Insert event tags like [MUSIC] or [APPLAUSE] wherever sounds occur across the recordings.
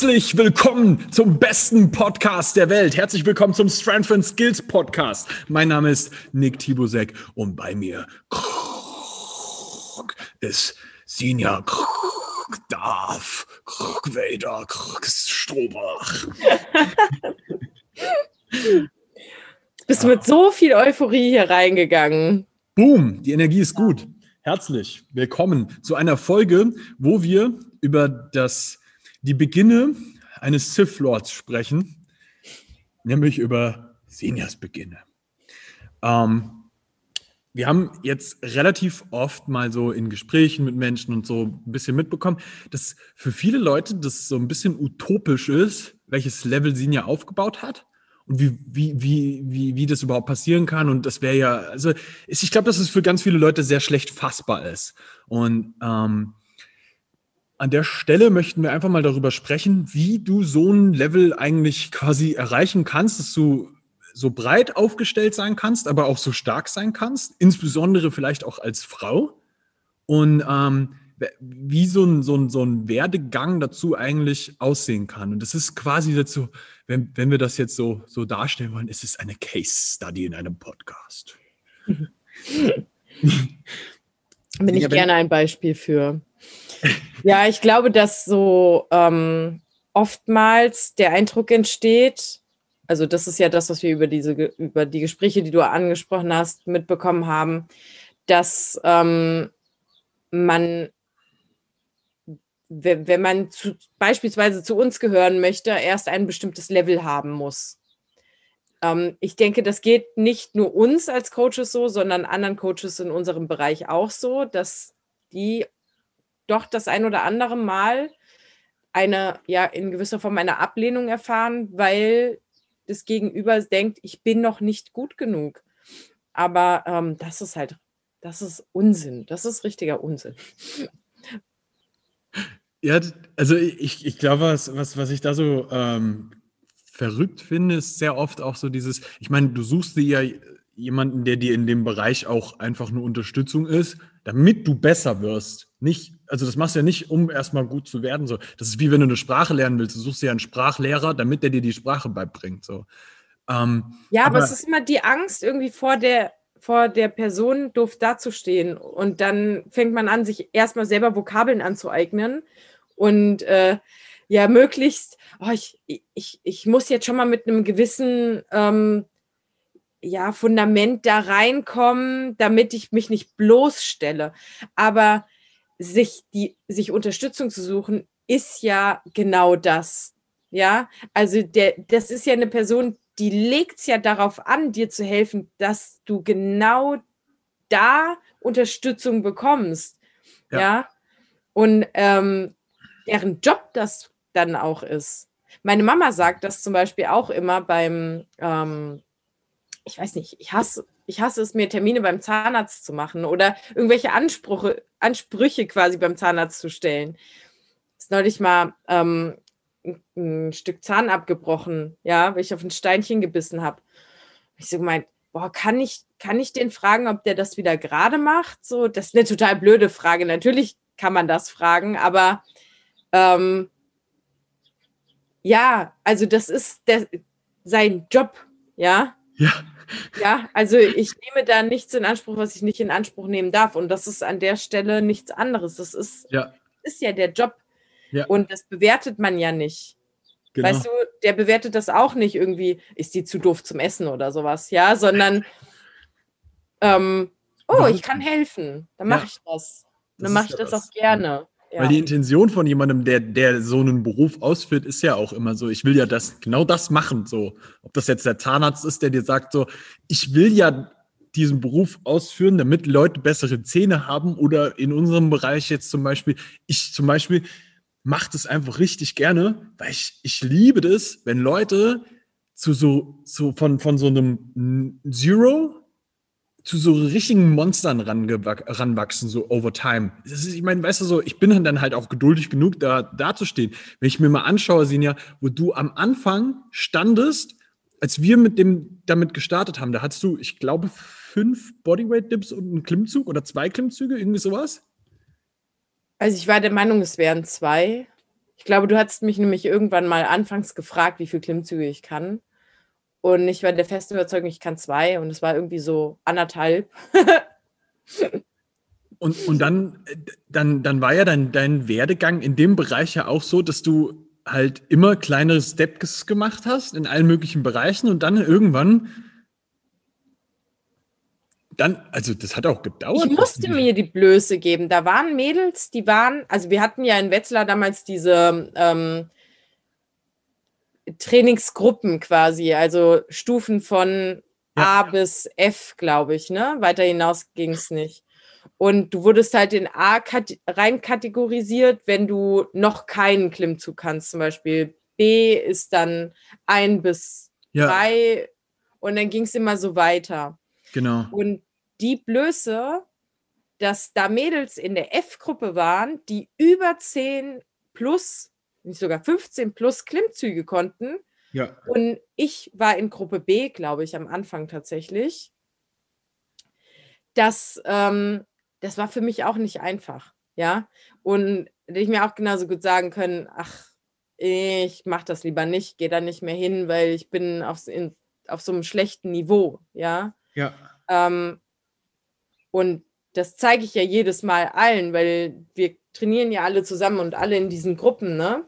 Herzlich willkommen zum besten Podcast der Welt. Herzlich willkommen zum Strength and Skills Podcast. Mein Name ist Nick Tibusek und bei mir ist Sinja Darf Vader Strobach. [LAUGHS] Bist du mit so viel Euphorie hier reingegangen? Boom, die Energie ist gut. Herzlich willkommen zu einer Folge, wo wir über das die Beginne eines Sith Lords sprechen, nämlich über Seniors Beginne. Ähm, wir haben jetzt relativ oft mal so in Gesprächen mit Menschen und so ein bisschen mitbekommen, dass für viele Leute das so ein bisschen utopisch ist, welches Level Senior aufgebaut hat und wie, wie, wie, wie, wie das überhaupt passieren kann. Und das wäre ja, also ich glaube, dass es für ganz viele Leute sehr schlecht fassbar ist. Und ähm, an der Stelle möchten wir einfach mal darüber sprechen, wie du so ein Level eigentlich quasi erreichen kannst, dass du so breit aufgestellt sein kannst, aber auch so stark sein kannst, insbesondere vielleicht auch als Frau. Und ähm, wie so ein, so, ein, so ein Werdegang dazu eigentlich aussehen kann. Und das ist quasi dazu, wenn, wenn wir das jetzt so, so darstellen wollen, ist es eine Case Study in einem Podcast. [LAUGHS] Bin ich ja, gerne ein Beispiel für. Ja, ich glaube, dass so ähm, oftmals der Eindruck entsteht, also das ist ja das, was wir über diese über die Gespräche, die du angesprochen hast, mitbekommen haben, dass ähm, man, wenn man zu, beispielsweise zu uns gehören möchte, erst ein bestimmtes Level haben muss. Ähm, ich denke, das geht nicht nur uns als Coaches so, sondern anderen Coaches in unserem Bereich auch so, dass die doch das ein oder andere Mal eine, ja, in gewisser Form eine Ablehnung erfahren, weil das Gegenüber denkt, ich bin noch nicht gut genug. Aber ähm, das ist halt, das ist Unsinn. Das ist richtiger Unsinn. Ja, also ich, ich glaube, was, was, was ich da so ähm, verrückt finde, ist sehr oft auch so dieses, ich meine, du suchst dir ja jemanden, der dir in dem Bereich auch einfach eine Unterstützung ist, damit du besser wirst. Nicht, also das machst du ja nicht, um erstmal gut zu werden. So. Das ist wie wenn du eine Sprache lernen willst. Du suchst dir einen Sprachlehrer, damit der dir die Sprache beibringt. So. Ähm, ja, aber, aber, es ist immer die Angst irgendwie vor der, vor der Person doof dazustehen. Und dann fängt man an, sich erstmal selber Vokabeln anzueignen. Und äh, ja, möglichst, oh, ich, ich, ich muss jetzt schon mal mit einem gewissen ähm, ja, Fundament da reinkommen, damit ich mich nicht bloßstelle. Aber sich die, sich Unterstützung zu suchen, ist ja genau das. Ja, also der, das ist ja eine Person, die legt es ja darauf an, dir zu helfen, dass du genau da Unterstützung bekommst. Ja. ja? Und ähm, deren Job das dann auch ist. Meine Mama sagt das zum Beispiel auch immer beim, ähm, ich weiß nicht, ich hasse, ich hasse es, mir Termine beim Zahnarzt zu machen oder irgendwelche Ansprüche, Ansprüche quasi beim Zahnarzt zu stellen. Ist neulich mal ähm, ein, Stück Zahn abgebrochen, ja, weil ich auf ein Steinchen gebissen habe. Ich so gemeint, boah, kann ich, kann ich den fragen, ob der das wieder gerade macht? So, das ist eine total blöde Frage. Natürlich kann man das fragen, aber ähm, ja, also das ist der, sein Job, ja. Ja. Ja, also ich nehme da nichts in Anspruch, was ich nicht in Anspruch nehmen darf. Und das ist an der Stelle nichts anderes. Das ist ja, ist ja der Job. Ja. Und das bewertet man ja nicht. Genau. Weißt du, der bewertet das auch nicht irgendwie, ist die zu doof zum Essen oder sowas, ja, sondern ähm, oh, ich kann helfen, dann mache ich das. Dann mache ich das auch gerne. Ja. Weil die Intention von jemandem, der, der so einen Beruf ausführt, ist ja auch immer so, ich will ja das, genau das machen. So, ob das jetzt der Zahnarzt ist, der dir sagt, so, ich will ja diesen Beruf ausführen, damit Leute bessere Zähne haben oder in unserem Bereich jetzt zum Beispiel, ich zum Beispiel mache das einfach richtig gerne, weil ich, ich liebe das, wenn Leute zu so, so von, von so einem Zero zu so richtigen Monstern ranwachsen, so over time. Ist, ich meine, weißt du so, ich bin dann halt auch geduldig genug, da dazustehen. Wenn ich mir mal anschaue, Sinja, wo du am Anfang standest, als wir mit dem damit gestartet haben, da hattest du, ich glaube, fünf Bodyweight-Dips und einen Klimmzug oder zwei Klimmzüge, irgendwie sowas? Also ich war der Meinung, es wären zwei. Ich glaube, du hast mich nämlich irgendwann mal anfangs gefragt, wie viele Klimmzüge ich kann. Und ich war der festen Überzeugung, ich kann zwei. Und es war irgendwie so anderthalb. und, und dann, dann, dann war ja dein, dein Werdegang in dem Bereich ja auch so, dass du halt immer kleinere Steps gemacht hast in allen möglichen Bereichen und dann irgendwann dann, also das hat auch gedauert. Ich musste mir die Blöße geben. Da waren Mädels, die waren, also wir hatten ja in Wetzlar damals diese ähm, Trainingsgruppen quasi, also Stufen von ja. A bis F, glaube ich, ne? Weiter hinaus ging es nicht. Und du wurdest halt in A rein kategorisiert, wenn du noch keinen Klimmzug kannst. Zum Beispiel B ist dann ein bis ja. drei und dann ging es immer so weiter. Genau. Und die Blöße, dass da Mädels in der F-Gruppe waren, die über 10 plus, nicht sogar 15 plus Klimmzüge konnten. Ja. Und ich war in Gruppe B, glaube ich, am Anfang tatsächlich. Das, ähm, das war für mich auch nicht einfach. Ja. Und hätte ich mir auch genauso gut sagen können, ach, ich mache das lieber nicht, gehe da nicht mehr hin, weil ich bin auf, in, auf so einem schlechten Niveau. Ja. Ja. Ähm, und das zeige ich ja jedes Mal allen, weil wir trainieren ja alle zusammen und alle in diesen Gruppen, ne?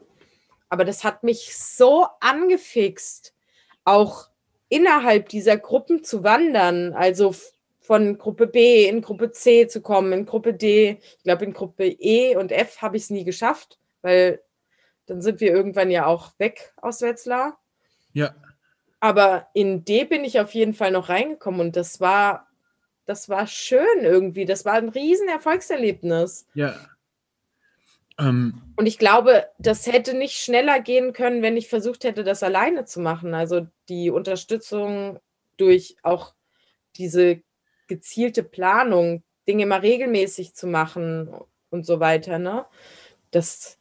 Aber das hat mich so angefixt, auch innerhalb dieser Gruppen zu wandern, also von Gruppe B in Gruppe C zu kommen, in Gruppe D. Ich glaube, in Gruppe E und F habe ich es nie geschafft, weil dann sind wir irgendwann ja auch weg aus Wetzlar. Ja. Aber in D bin ich auf jeden Fall noch reingekommen und das war das war schön irgendwie. Das war ein riesen Erfolgserlebnis. Ja. Ähm, und ich glaube, das hätte nicht schneller gehen können, wenn ich versucht hätte, das alleine zu machen. Also die Unterstützung durch auch diese gezielte Planung, Dinge mal regelmäßig zu machen und so weiter. Ne? Das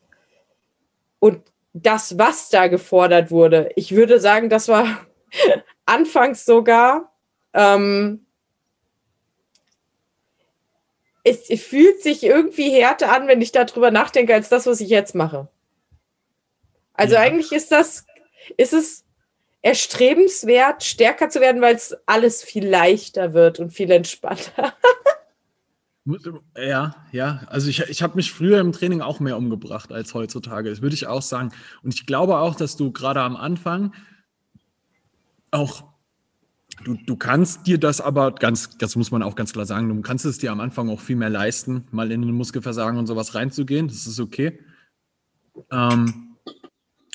und das, was da gefordert wurde, ich würde sagen, das war [LAUGHS] anfangs sogar ähm, es, fühlt sich irgendwie härter an, wenn ich darüber nachdenke, als das, was ich jetzt mache. Also ja. eigentlich ist das, ist es erstrebenswert, stärker zu werden, weil es alles viel leichter wird und viel entspannter. [LAUGHS] Ja, ja. Also ich, ich habe mich früher im Training auch mehr umgebracht als heutzutage. Das würde ich auch sagen. Und ich glaube auch, dass du gerade am Anfang auch Du, du kannst dir das aber ganz, das muss man auch ganz klar sagen, du kannst es dir am Anfang auch viel mehr leisten, mal in den Muskelversagen und sowas reinzugehen. Das ist okay. Ähm,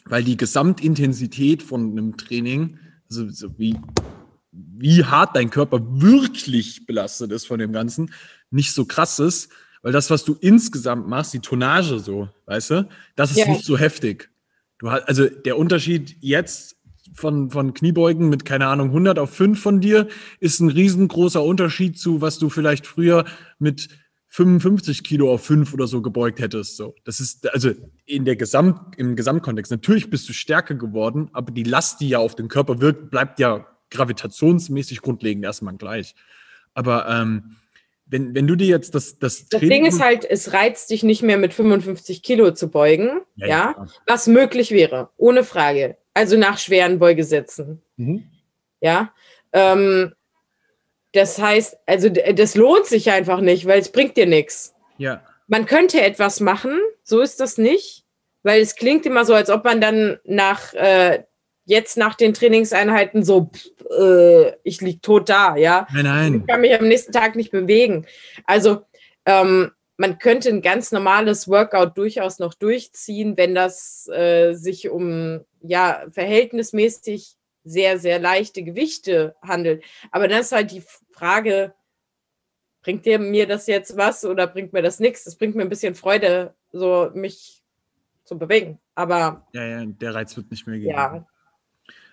weil die Gesamtintensität von einem Training, also so wie, wie hart dein Körper wirklich belastet ist von dem Ganzen, nicht so krass ist, weil das, was du insgesamt machst, die Tonnage so, weißt du, das ist ja. nicht so heftig. Du hast, also der Unterschied jetzt von, von Kniebeugen mit, keine Ahnung, 100 auf 5 von dir, ist ein riesengroßer Unterschied zu, was du vielleicht früher mit 55 Kilo auf 5 oder so gebeugt hättest. So, das ist also in der Gesamt, im Gesamtkontext. Natürlich bist du stärker geworden, aber die Last, die ja auf den Körper wirkt, bleibt ja gravitationsmäßig grundlegend erstmal gleich. Aber ähm, wenn, wenn du dir jetzt das das, das Ding ist halt, es reizt dich nicht mehr mit 55 Kilo zu beugen, ja, ja, ja, was möglich wäre, ohne Frage. Also nach schweren Beugesätzen. Mhm. Ja. Ähm, das heißt, also das lohnt sich einfach nicht, weil es bringt dir nichts. Ja. Man könnte etwas machen, so ist das nicht, weil es klingt immer so, als ob man dann nach äh, jetzt nach den Trainingseinheiten so, äh, ich liege tot da, ja. Nein, nein. Ich kann mich am nächsten Tag nicht bewegen. Also ähm, man könnte ein ganz normales Workout durchaus noch durchziehen, wenn das äh, sich um ja verhältnismäßig sehr, sehr leichte Gewichte handelt. Aber dann ist halt die Frage, bringt dir mir das jetzt was oder bringt mir das nichts? Das bringt mir ein bisschen Freude, so mich zu bewegen. Aber ja, ja, der Reiz wird nicht mehr gegeben. Ja.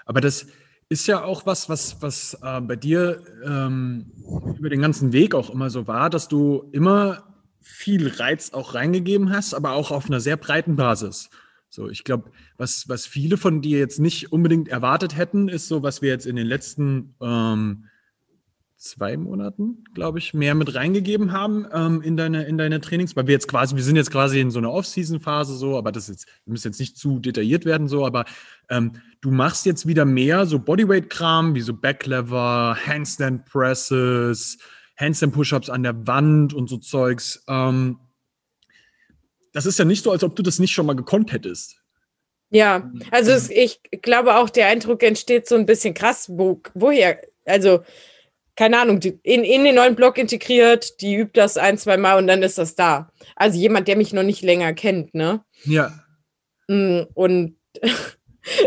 Aber das ist ja auch was, was, was äh, bei dir ähm, über den ganzen Weg auch immer so war, dass du immer viel Reiz auch reingegeben hast, aber auch auf einer sehr breiten Basis. So, ich glaube, was, was viele von dir jetzt nicht unbedingt erwartet hätten, ist so, was wir jetzt in den letzten ähm, zwei Monaten, glaube ich, mehr mit reingegeben haben ähm, in, deine, in deine Trainings, weil wir jetzt quasi, wir sind jetzt quasi in so einer Off-Season-Phase so, aber das jetzt, wir müssen jetzt nicht zu detailliert werden so, aber ähm, du machst jetzt wieder mehr so Bodyweight-Kram, wie so Backlever, Handstand Presses, Handstand Push-Ups an der Wand und so Zeugs. Ähm, das ist ja nicht so, als ob du das nicht schon mal gekonnt hättest. Ja, also es, ich glaube auch, der Eindruck entsteht so ein bisschen krass, wo, woher, also keine Ahnung, in, in den neuen Blog integriert, die übt das ein, zwei Mal und dann ist das da. Also jemand, der mich noch nicht länger kennt, ne? Ja. Mm, und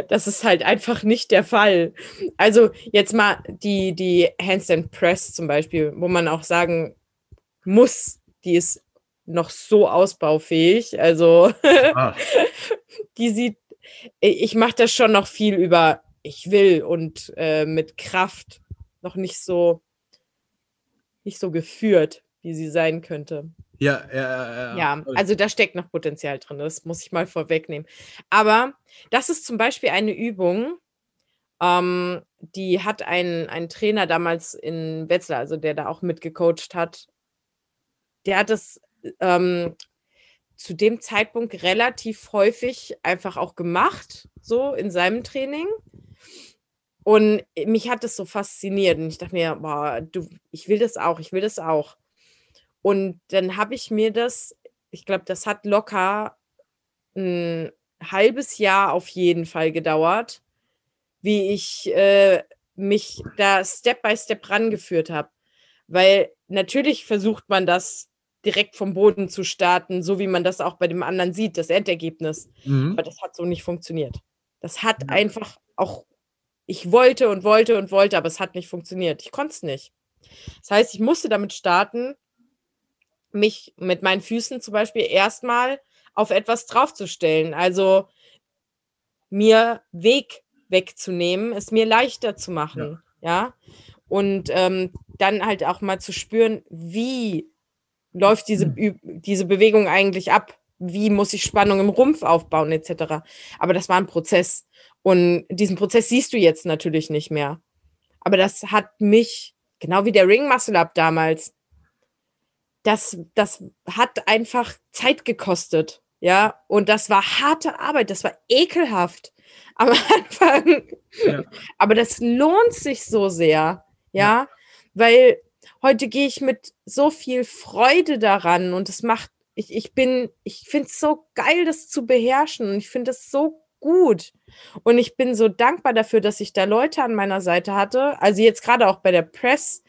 das ist halt einfach nicht der Fall. Also jetzt mal die, die Handstand Press zum Beispiel, wo man auch sagen muss, die ist noch so ausbaufähig. Also ah. [LAUGHS] die sieht, ich mache das schon noch viel über ich will und äh, mit Kraft noch nicht so, nicht so geführt, wie sie sein könnte. Ja, ja, ja. Ja, also da steckt noch Potenzial drin, das muss ich mal vorwegnehmen. Aber das ist zum Beispiel eine Übung, ähm, die hat ein, ein Trainer damals in Wetzlar, also der da auch mitgecoacht hat, der hat das ähm, zu dem Zeitpunkt relativ häufig einfach auch gemacht, so in seinem Training. Und mich hat das so fasziniert. Und ich dachte mir, boah, du, ich will das auch, ich will das auch. Und dann habe ich mir das, ich glaube, das hat locker ein halbes Jahr auf jeden Fall gedauert, wie ich äh, mich da Step by Step rangeführt habe. Weil natürlich versucht man das direkt vom Boden zu starten, so wie man das auch bei dem anderen sieht, das Endergebnis. Mhm. Aber das hat so nicht funktioniert. Das hat ja. einfach auch ich wollte und wollte und wollte, aber es hat nicht funktioniert. Ich konnte es nicht. Das heißt, ich musste damit starten, mich mit meinen Füßen zum Beispiel erstmal auf etwas draufzustellen. Also mir Weg wegzunehmen, es mir leichter zu machen. Ja. ja? Und ähm, dann halt auch mal zu spüren, wie läuft diese, hm. diese Bewegung eigentlich ab? Wie muss ich Spannung im Rumpf aufbauen, etc. Aber das war ein Prozess. Und diesen Prozess siehst du jetzt natürlich nicht mehr. Aber das hat mich, genau wie der Ring Muscle Up damals, das, das hat einfach Zeit gekostet. Ja, und das war harte Arbeit, das war ekelhaft [LAUGHS] am Anfang. Ja. Aber das lohnt sich so sehr. Ja, ja. weil heute gehe ich mit so viel Freude daran und es macht, ich, ich bin, ich finde es so geil, das zu beherrschen und ich finde es so gut. Und ich bin so dankbar dafür, dass ich da Leute an meiner Seite hatte. Also jetzt gerade auch bei der Press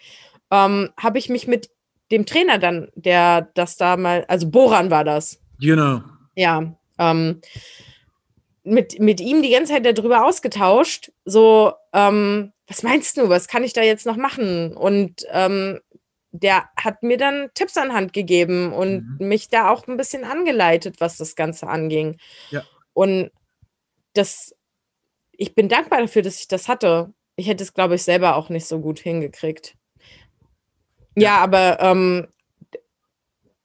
ähm, habe ich mich mit dem Trainer dann, der das da mal, also Boran war das. Genau. Ja. Ähm, mit, mit ihm die ganze Zeit darüber ausgetauscht. So, ähm, was meinst du, was kann ich da jetzt noch machen? Und ähm, der hat mir dann Tipps an Hand gegeben und mhm. mich da auch ein bisschen angeleitet, was das Ganze anging. Ja. Und das, ich bin dankbar dafür, dass ich das hatte. Ich hätte es, glaube ich, selber auch nicht so gut hingekriegt. Ja, aber ähm,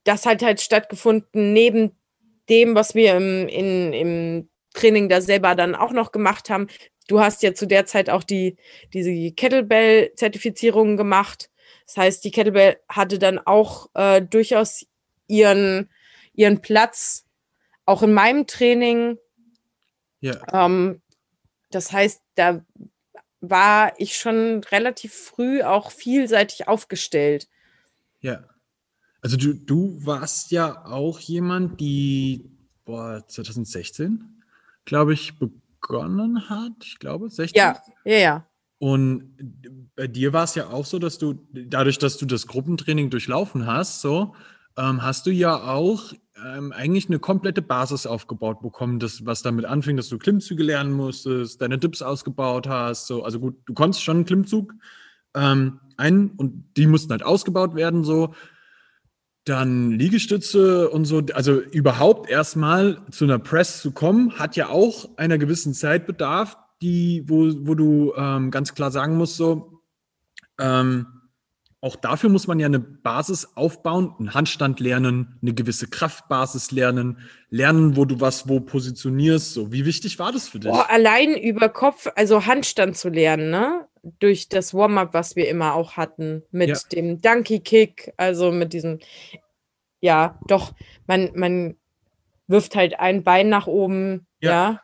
das hat halt stattgefunden neben dem, was wir im, in, im Training da selber dann auch noch gemacht haben. Du hast ja zu der Zeit auch die, diese Kettlebell-Zertifizierung gemacht. Das heißt, die Kettlebell hatte dann auch äh, durchaus ihren, ihren Platz, auch in meinem Training. Ja. Ähm, das heißt, da war ich schon relativ früh auch vielseitig aufgestellt. Ja. Also du, du warst ja auch jemand, die boah, 2016, glaube ich, begonnen hat. Ich glaube, 16. Ja, ja, ja. Und bei dir war es ja auch so, dass du, dadurch, dass du das Gruppentraining durchlaufen hast, so, ähm, hast du ja auch ähm, eigentlich eine komplette Basis aufgebaut bekommen, das, was damit anfing, dass du Klimmzüge lernen musstest, deine Dips ausgebaut hast. So. Also gut, du konntest schon einen Klimmzug ähm, ein und die mussten halt ausgebaut werden, so. Dann Liegestütze und so, also überhaupt erstmal zu einer Press zu kommen, hat ja auch einer gewissen Zeitbedarf, die, wo, wo du ähm, ganz klar sagen musst, so, ähm, auch dafür muss man ja eine Basis aufbauen, einen Handstand lernen, eine gewisse Kraftbasis lernen, lernen, wo du was wo positionierst. So, wie wichtig war das für dich? Boah, allein über Kopf, also Handstand zu lernen, ne? durch das Warm-up, was wir immer auch hatten, mit ja. dem Donkey Kick, also mit diesem, ja, doch, man, man wirft halt ein Bein nach oben, ja, ja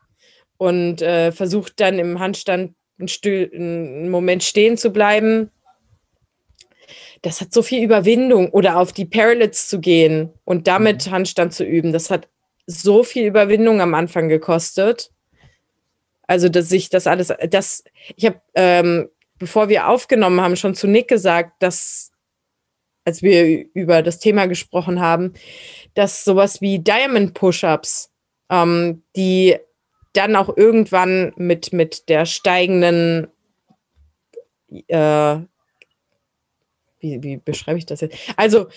und äh, versucht dann im Handstand einen, einen Moment stehen zu bleiben. Das hat so viel Überwindung oder auf die Parallels zu gehen und damit mhm. Handstand zu üben. Das hat so viel Überwindung am Anfang gekostet. Also, dass ich das alles, das, ich habe, ähm, bevor wir aufgenommen haben, schon zu Nick gesagt, dass, als wir über das Thema gesprochen haben, dass sowas wie Diamond Push-Ups, ähm, die dann auch irgendwann mit, mit der steigenden, äh, wie, wie beschreibe ich das jetzt? Also,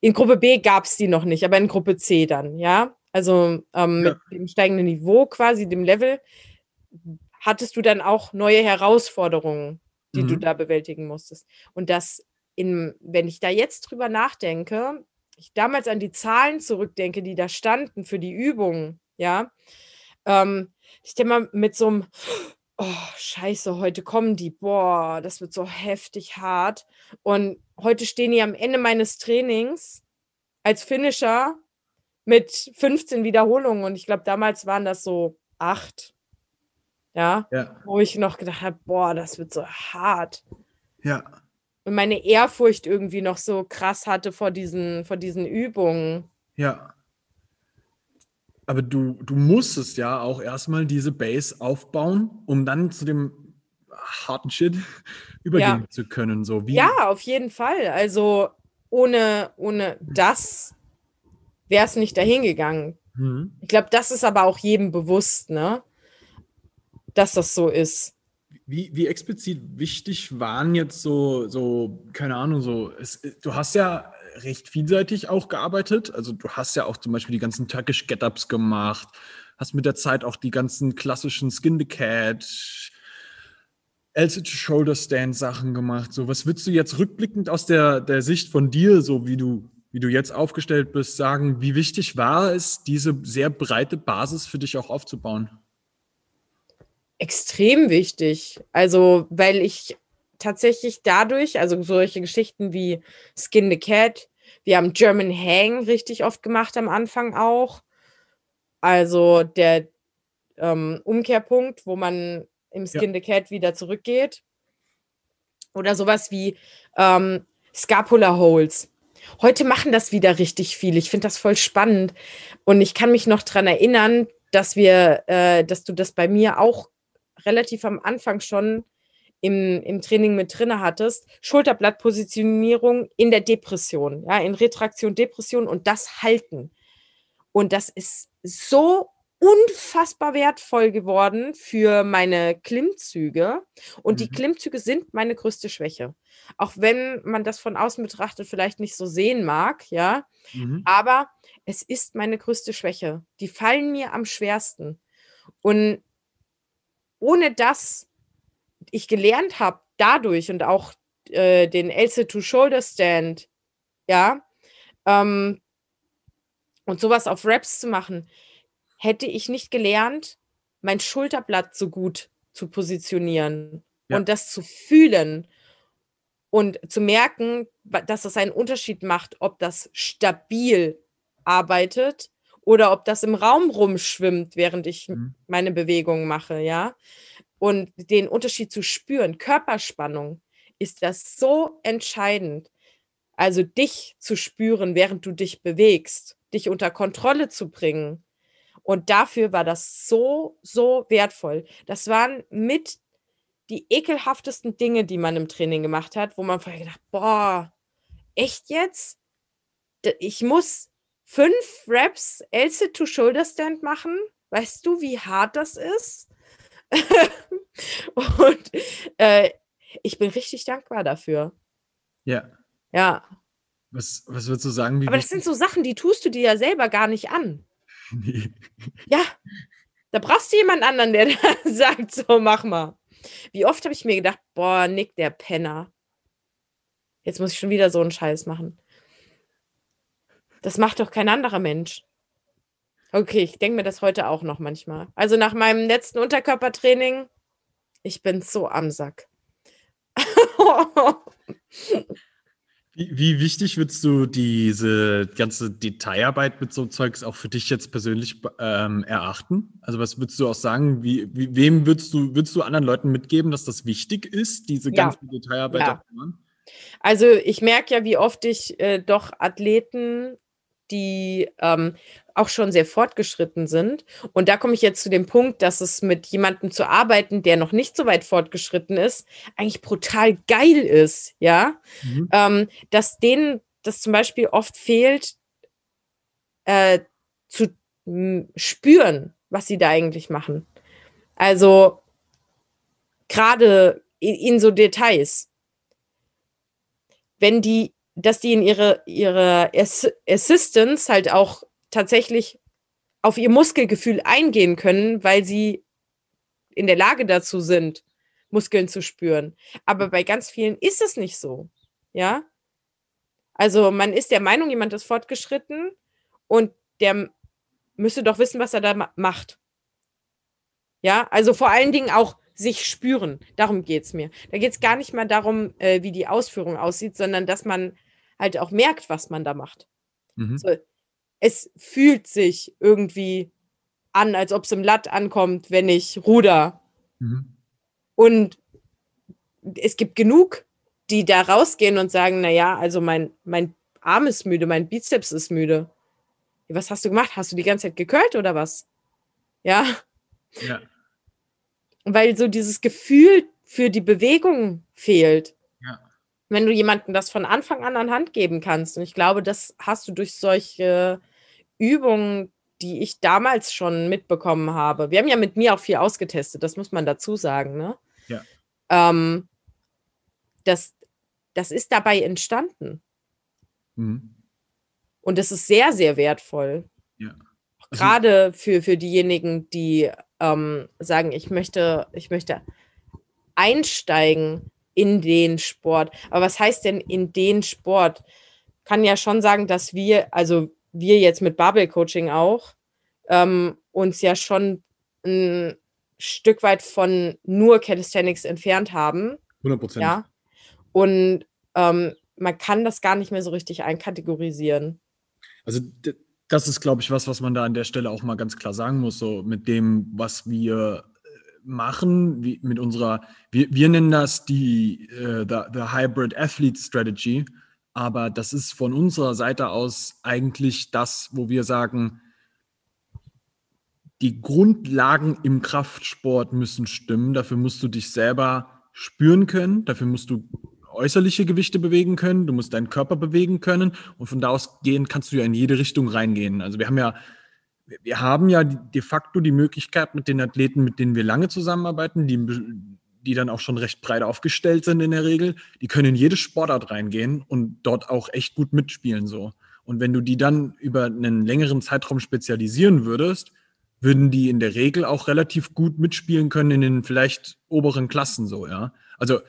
in Gruppe B gab es die noch nicht, aber in Gruppe C dann, ja. Also ähm, ja. mit dem steigenden Niveau quasi, dem Level, hattest du dann auch neue Herausforderungen, die mhm. du da bewältigen musstest. Und das in, wenn ich da jetzt drüber nachdenke, ich damals an die Zahlen zurückdenke, die da standen für die Übungen, ja, ähm, ich denke mal mit so einem, oh, scheiße, heute kommen die, boah, das wird so heftig hart. Und heute stehen die am Ende meines Trainings als Finisher mit 15 Wiederholungen. Und ich glaube, damals waren das so acht. Ja? ja. Wo ich noch gedacht habe, boah, das wird so hart. Ja. Und meine Ehrfurcht irgendwie noch so krass hatte vor diesen, vor diesen Übungen. Ja. Aber du, du musstest ja auch erstmal diese Base aufbauen, um dann zu dem harten Shit [LAUGHS] übergehen ja. zu können. So wie ja, auf jeden Fall. Also ohne, ohne das wäre es nicht dahin gegangen. Mhm. Ich glaube, das ist aber auch jedem bewusst, ne? Dass das so ist. Wie, wie explizit wichtig waren jetzt so, so keine Ahnung, so, es, du hast ja recht vielseitig auch gearbeitet. Also du hast ja auch zum Beispiel die ganzen Turkish Get-Ups gemacht, hast mit der Zeit auch die ganzen klassischen Skin the Cat, LCT Shoulder Stand Sachen gemacht. So, was würdest du jetzt rückblickend aus der, der Sicht von dir, so wie du, wie du jetzt aufgestellt bist, sagen, wie wichtig war es, diese sehr breite Basis für dich auch aufzubauen? Extrem wichtig. Also, weil ich tatsächlich dadurch, also solche Geschichten wie Skin the Cat, wir haben German Hang richtig oft gemacht am Anfang auch. Also der ähm, Umkehrpunkt, wo man im Skin ja. the Cat wieder zurückgeht. Oder sowas wie ähm, Scapula Holes. Heute machen das wieder richtig viel. Ich finde das voll spannend. Und ich kann mich noch daran erinnern, dass wir, äh, dass du das bei mir auch relativ am Anfang schon im, im Training mit drinne hattest, Schulterblattpositionierung in der Depression, ja, in Retraktion, Depression und das halten. Und das ist so unfassbar wertvoll geworden für meine Klimmzüge. Und mhm. die Klimmzüge sind meine größte Schwäche. Auch wenn man das von außen betrachtet vielleicht nicht so sehen mag, ja. Mhm. Aber es ist meine größte Schwäche. Die fallen mir am schwersten. Und ohne das ich gelernt habe dadurch und auch äh, den Else to Shoulder Stand, ja, ähm, und sowas auf Raps zu machen, hätte ich nicht gelernt, mein Schulterblatt so gut zu positionieren ja. und das zu fühlen und zu merken, dass das einen Unterschied macht, ob das stabil arbeitet oder ob das im Raum rumschwimmt, während ich mhm. meine Bewegungen mache, ja und den Unterschied zu spüren, Körperspannung, ist das so entscheidend. Also dich zu spüren, während du dich bewegst, dich unter Kontrolle zu bringen. Und dafür war das so, so wertvoll. Das waren mit die ekelhaftesten Dinge, die man im Training gemacht hat, wo man vorher gedacht, boah, echt jetzt? Ich muss fünf Reps Else to Shoulder Stand machen. Weißt du, wie hart das ist? [LAUGHS] und äh, ich bin richtig dankbar dafür. Ja. Ja. Was, was würdest du sagen? Aber das sind so Sachen, die tust du dir ja selber gar nicht an. [LAUGHS] Nee. Ja. Da brauchst du jemand anderen, der [LAUGHS] sagt, so mach mal. Wie oft habe ich mir gedacht, boah, Nick, der Penner. Jetzt muss ich schon wieder so einen Scheiß machen. Das macht doch kein anderer Mensch. Okay, ich denke mir das heute auch noch manchmal. Also nach meinem letzten Unterkörpertraining, ich bin so am Sack. [LAUGHS] Wie, wie, wichtig würdest du diese ganze Detailarbeit mit so Zeugs auch für dich jetzt persönlich ähm, erachten? Also was würdest du auch sagen, wie, wie, wem würdest du, würdest du anderen Leuten mitgeben, dass das wichtig ist, diese ja. ganze Detailarbeit ja. zu machen? Also ich merke ja, wie oft ich äh, doch Athleten, die ähm, auch schon sehr fortgeschritten sind. Und da komme ich jetzt zu dem Punkt, dass es mit jemandem zu arbeiten, der noch nicht so weit fortgeschritten ist, eigentlich brutal geil ist, ja. Mhm. Ähm, dass denen das zum Beispiel oft fehlt, äh, zu spüren, was sie da eigentlich machen. Also gerade in, in so Details. Wenn die dass die in ihre, ihre Ass Assistance halt auch tatsächlich auf ihr Muskelgefühl eingehen können, weil sie in der Lage dazu sind, Muskeln zu spüren. Aber bei ganz vielen ist es nicht so. Ja. Also man ist der Meinung, jemand ist fortgeschritten und der müsste doch wissen, was er da ma macht. Ja, also vor allen Dingen auch sich spüren. Darum geht es mir. Da geht es gar nicht mal darum, äh, wie die Ausführung aussieht, sondern dass man halt auch merkt, was man da macht. Mhm. So, es fühlt sich irgendwie an, als ob es im Latt ankommt, wenn ich ruder. Mhm. Und es gibt genug, die da rausgehen und sagen, naja, also mein, mein Arm ist müde, mein Bizeps ist müde. Was hast du gemacht? Hast du die ganze Zeit gekühlt oder was? Ja. Ja. Weil so dieses Gefühl für die Bewegung fehlt. Ja. Wenn du jemandem das von Anfang an an Hand geben kannst. Und ich glaube, das hast du durch solche Übungen, die ich damals schon mitbekommen habe. Wir haben ja mit mir auch viel ausgetestet, das muss man dazu sagen. Ne? Ja. Ähm, das, das ist dabei entstanden. Mhm. Und es ist sehr, sehr wertvoll. Ja. Also, Gerade für, für diejenigen, die ähm, sagen, ich möchte, ich möchte einsteigen in den Sport. Aber was heißt denn in den Sport? Kann ja schon sagen, dass wir, also wir jetzt mit Bubble Coaching auch, ähm, uns ja schon ein Stück weit von nur Calisthenics entfernt haben. 100 Prozent. Ja. Und ähm, man kann das gar nicht mehr so richtig einkategorisieren. Also das ist, glaube ich, was, was man da an der Stelle auch mal ganz klar sagen muss, so mit dem, was wir äh, machen, wie, mit unserer, wir, wir nennen das die uh, the, the Hybrid Athlete Strategy, aber das ist von unserer Seite aus eigentlich das, wo wir sagen, die Grundlagen im Kraftsport müssen stimmen. Dafür musst du dich selber spüren können. Dafür musst du äußerliche Gewichte bewegen können, du musst deinen Körper bewegen können und von da aus gehen kannst du ja in jede Richtung reingehen. Also wir haben ja, wir haben ja de facto die Möglichkeit mit den Athleten, mit denen wir lange zusammenarbeiten, die, die dann auch schon recht breit aufgestellt sind in der Regel, die können in jede Sportart reingehen und dort auch echt gut mitspielen so. Und wenn du die dann über einen längeren Zeitraum spezialisieren würdest, würden die in der Regel auch relativ gut mitspielen können in den vielleicht oberen Klassen so, ja. Also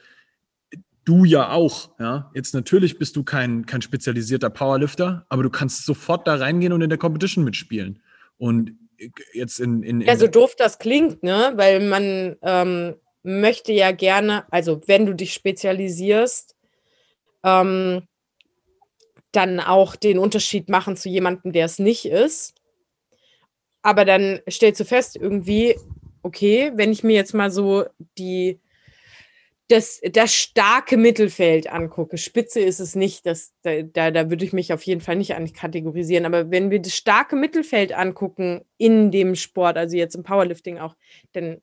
du ja auch, ja. Jetzt natürlich bist du kein, kein spezialisierter Powerlifter, aber du kannst sofort da reingehen und in der Competition mitspielen. Und jetzt in, in, in ja, so doof das klingt, ne? Weil man ähm, möchte ja gerne, also wenn du dich spezialisierst, ähm, dann auch den Unterschied machen zu jemandem, der es nicht ist. Aber dann stellst du fest, irgendwie, okay, wenn ich mir jetzt mal so die das, das starke Mittelfeld angucke, Spitze ist es nicht, das, da, da, da würde ich mich auf jeden Fall nicht an kategorisieren, aber wenn wir das starke Mittelfeld angucken in dem Sport, also jetzt im Powerlifting auch, dann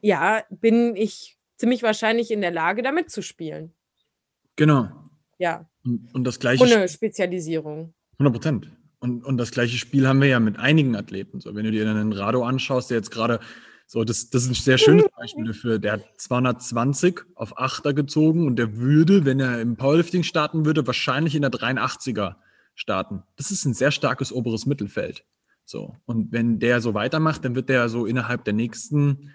ja, bin ich ziemlich wahrscheinlich in der Lage, damit zu spielen. Genau. Ja. Und, und das gleiche. Ohne Spezialisierung. 100 Prozent. Und, und das gleiche Spiel haben wir ja mit einigen Athleten. So, wenn du dir einen Rado anschaust, der jetzt gerade so, das, das ist ein sehr schönes Beispiel dafür. Der hat 220 auf Achter gezogen und der würde, wenn er im Powerlifting starten würde, wahrscheinlich in der 83er starten. Das ist ein sehr starkes oberes Mittelfeld. So. Und wenn der so weitermacht, dann wird der so innerhalb der nächsten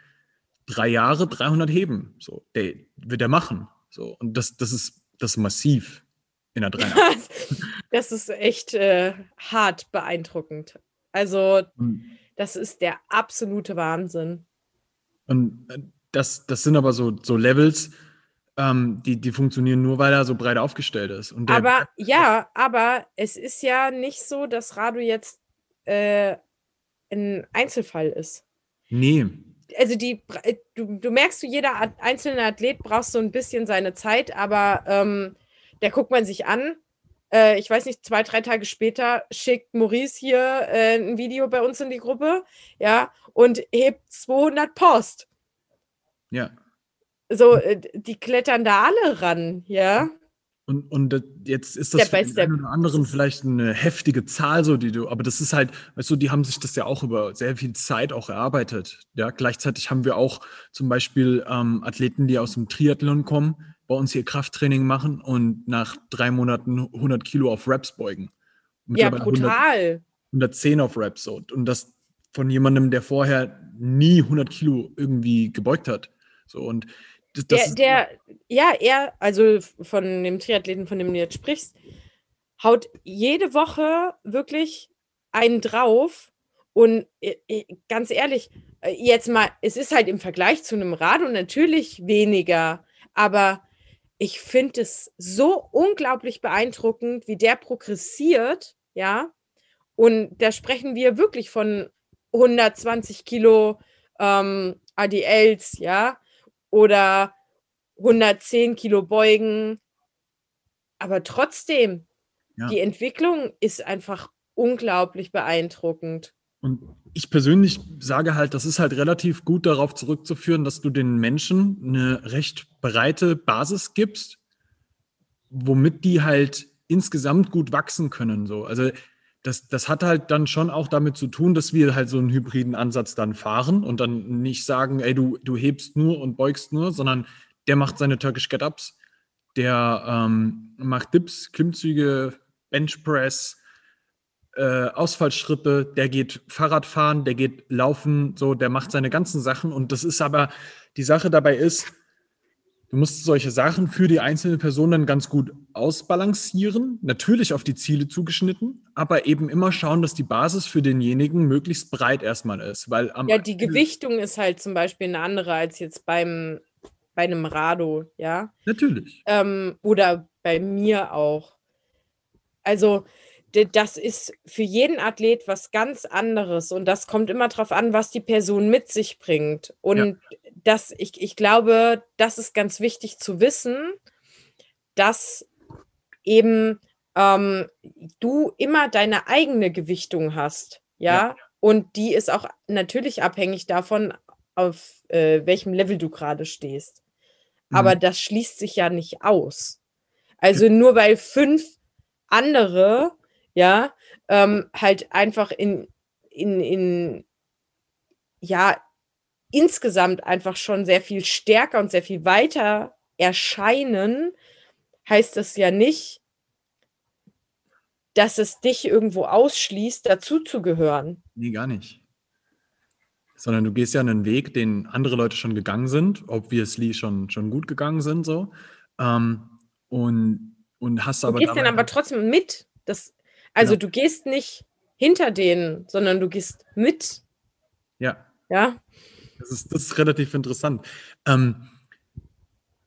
drei Jahre 300 heben. So, der wird er machen. So. Und das, das ist, das ist massiv in der [LAUGHS] 83. das ist echt äh, hart beeindruckend. Also, das ist der absolute Wahnsinn. Und äh, das, das sind aber so, so Levels, ähm, die, die funktionieren nur, weil er so breit aufgestellt ist. aber ja, aber es ist ja nicht so, dass Radu jetzt äh, ein Einzelfall ist. Nee. Also die, äh, du, du merkst, du, jeder einzelne Athlet braucht so ein bisschen seine Zeit, aber ähm, der guckt man sich an. Äh, ich weiß nicht, zwei, drei Tage später schickt Maurice hier äh, ein Video bei uns in die Gruppe, ja, und hebt 200 Post. Ja. So, äh, die klettern da alle ran, ja. Und, und jetzt ist das Step für den einen oder anderen vielleicht eine heftige Zahl, so die du, aber das ist halt, weißt du, die haben sich das ja auch über sehr viel Zeit auch erarbeitet. Ja, gleichzeitig haben wir auch zum Beispiel ähm, Athleten, die aus dem Triathlon kommen, bei uns hier Krafttraining machen und nach drei Monaten 100 Kilo auf Reps beugen. Ja, brutal. 100, 110 auf Reps so. Und das von jemandem, der vorher nie 100 Kilo irgendwie gebeugt hat. So und das, der, der, ja, er, also von dem Triathleten, von dem du jetzt sprichst, haut jede Woche wirklich einen drauf. Und äh, äh, ganz ehrlich, äh, jetzt mal, es ist halt im Vergleich zu einem Rad und natürlich weniger, aber ich finde es so unglaublich beeindruckend, wie der progressiert, ja. Und da sprechen wir wirklich von 120 Kilo ähm, ADLs, ja oder 110 Kilo beugen. Aber trotzdem, ja. die Entwicklung ist einfach unglaublich beeindruckend. Und ich persönlich sage halt, das ist halt relativ gut darauf zurückzuführen, dass du den Menschen eine recht breite Basis gibst, womit die halt insgesamt gut wachsen können. So. Also das, das hat halt dann schon auch damit zu tun, dass wir halt so einen hybriden Ansatz dann fahren und dann nicht sagen, ey, du, du hebst nur und beugst nur, sondern der macht seine Turkish Get-Ups, der ähm, macht Dips, Klimmzüge, Benchpress, äh, Ausfallschritte, der geht Fahrradfahren, der geht laufen, so, der macht seine ganzen Sachen und das ist aber, die Sache dabei ist, Du musst solche Sachen für die einzelne Person dann ganz gut ausbalancieren, natürlich auf die Ziele zugeschnitten, aber eben immer schauen, dass die Basis für denjenigen möglichst breit erstmal ist. Weil ja, die Gewichtung ist halt zum Beispiel eine andere als jetzt beim, bei einem Rado, ja. Natürlich. Ähm, oder bei mir auch. Also, das ist für jeden Athlet was ganz anderes und das kommt immer darauf an, was die Person mit sich bringt. Und ja das, ich, ich glaube, das ist ganz wichtig zu wissen, dass eben ähm, du immer deine eigene Gewichtung hast, ja? ja? Und die ist auch natürlich abhängig davon, auf äh, welchem Level du gerade stehst. Mhm. Aber das schließt sich ja nicht aus. Also nur weil fünf andere, ja, ähm, halt einfach in, in, in, ja, insgesamt einfach schon sehr viel stärker und sehr viel weiter erscheinen, heißt das ja nicht, dass es dich irgendwo ausschließt, dazu zu gehören. Nee, gar nicht. Sondern du gehst ja einen Weg, den andere Leute schon gegangen sind, obviously schon, schon gut gegangen sind, so. Ähm, und, und hast aber. Du gehst dann aber trotzdem mit. Das, also ja. du gehst nicht hinter denen, sondern du gehst mit. Ja. Ja. Das ist, das ist relativ interessant. Ähm,